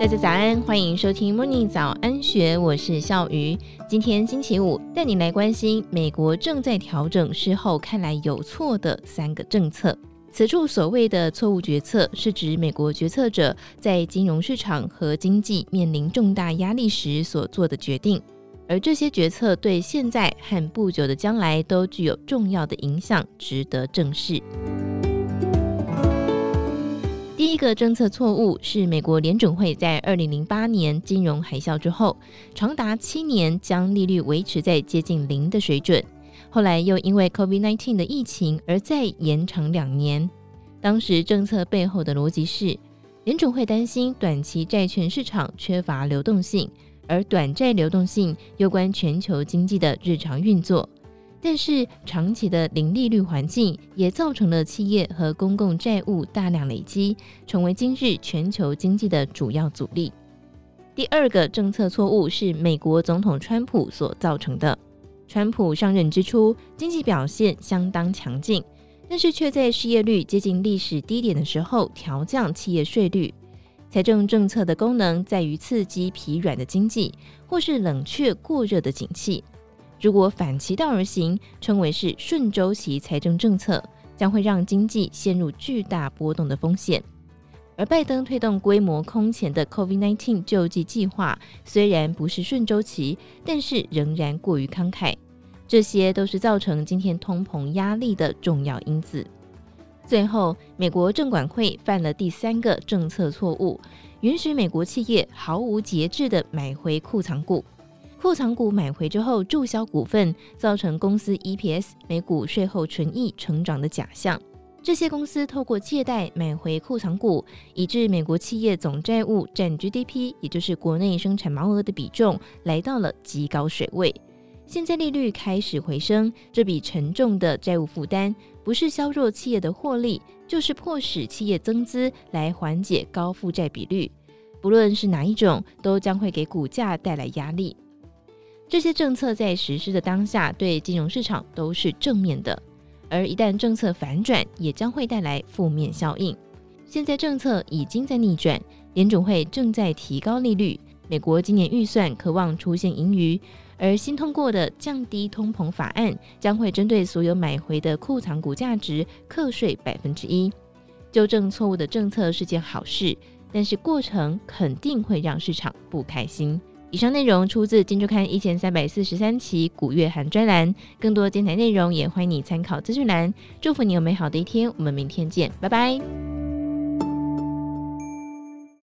大家早安，欢迎收听 Morning 早安学，我是笑鱼。今天星期五，带你来关心美国正在调整事后看来有错的三个政策。此处所谓的错误决策，是指美国决策者在金融市场和经济面临重大压力时所做的决定，而这些决策对现在和不久的将来都具有重要的影响，值得正视。个政策错误是美国联准会在二零零八年金融海啸之后，长达七年将利率维持在接近零的水准，后来又因为 COVID-19 的疫情而再延长两年。当时政策背后的逻辑是，联准会担心短期债券市场缺乏流动性，而短债流动性攸关全球经济的日常运作。但是，长期的零利率环境也造成了企业和公共债务大量累积，成为今日全球经济的主要阻力。第二个政策错误是美国总统川普所造成的。川普上任之初，经济表现相当强劲，但是却在失业率接近历史低点的时候调降企业税率。财政政策的功能在于刺激疲软的经济，或是冷却过热的景气。如果反其道而行，称为是顺周期财政政策，将会让经济陷入巨大波动的风险。而拜登推动规模空前的 COVID-19 救济计划，虽然不是顺周期，但是仍然过于慷慨。这些都是造成今天通膨压力的重要因子。最后，美国证管会犯了第三个政策错误，允许美国企业毫无节制地买回库藏股。库藏股买回之后注销股份，造成公司 EPS 每股税后纯益成长的假象。这些公司透过借贷买回库藏股，以致美国企业总债务占 GDP，也就是国内生产毛额的比重，来到了极高水位。现在利率开始回升，这笔沉重的债务负担，不是削弱企业的获利，就是迫使企业增资来缓解高负债比率。不论是哪一种，都将会给股价带来压力。这些政策在实施的当下，对金融市场都是正面的，而一旦政策反转，也将会带来负面效应。现在政策已经在逆转，联准会正在提高利率，美国今年预算可望出现盈余，而新通过的降低通膨法案将会针对所有买回的库藏股价值课税百分之一。纠正错误的政策是件好事，但是过程肯定会让市场不开心。以上内容出自《金周刊》一千三百四十三期古月涵专栏，更多精彩内容也欢迎你参考资讯栏。祝福你有美好的一天，我们明天见，拜拜。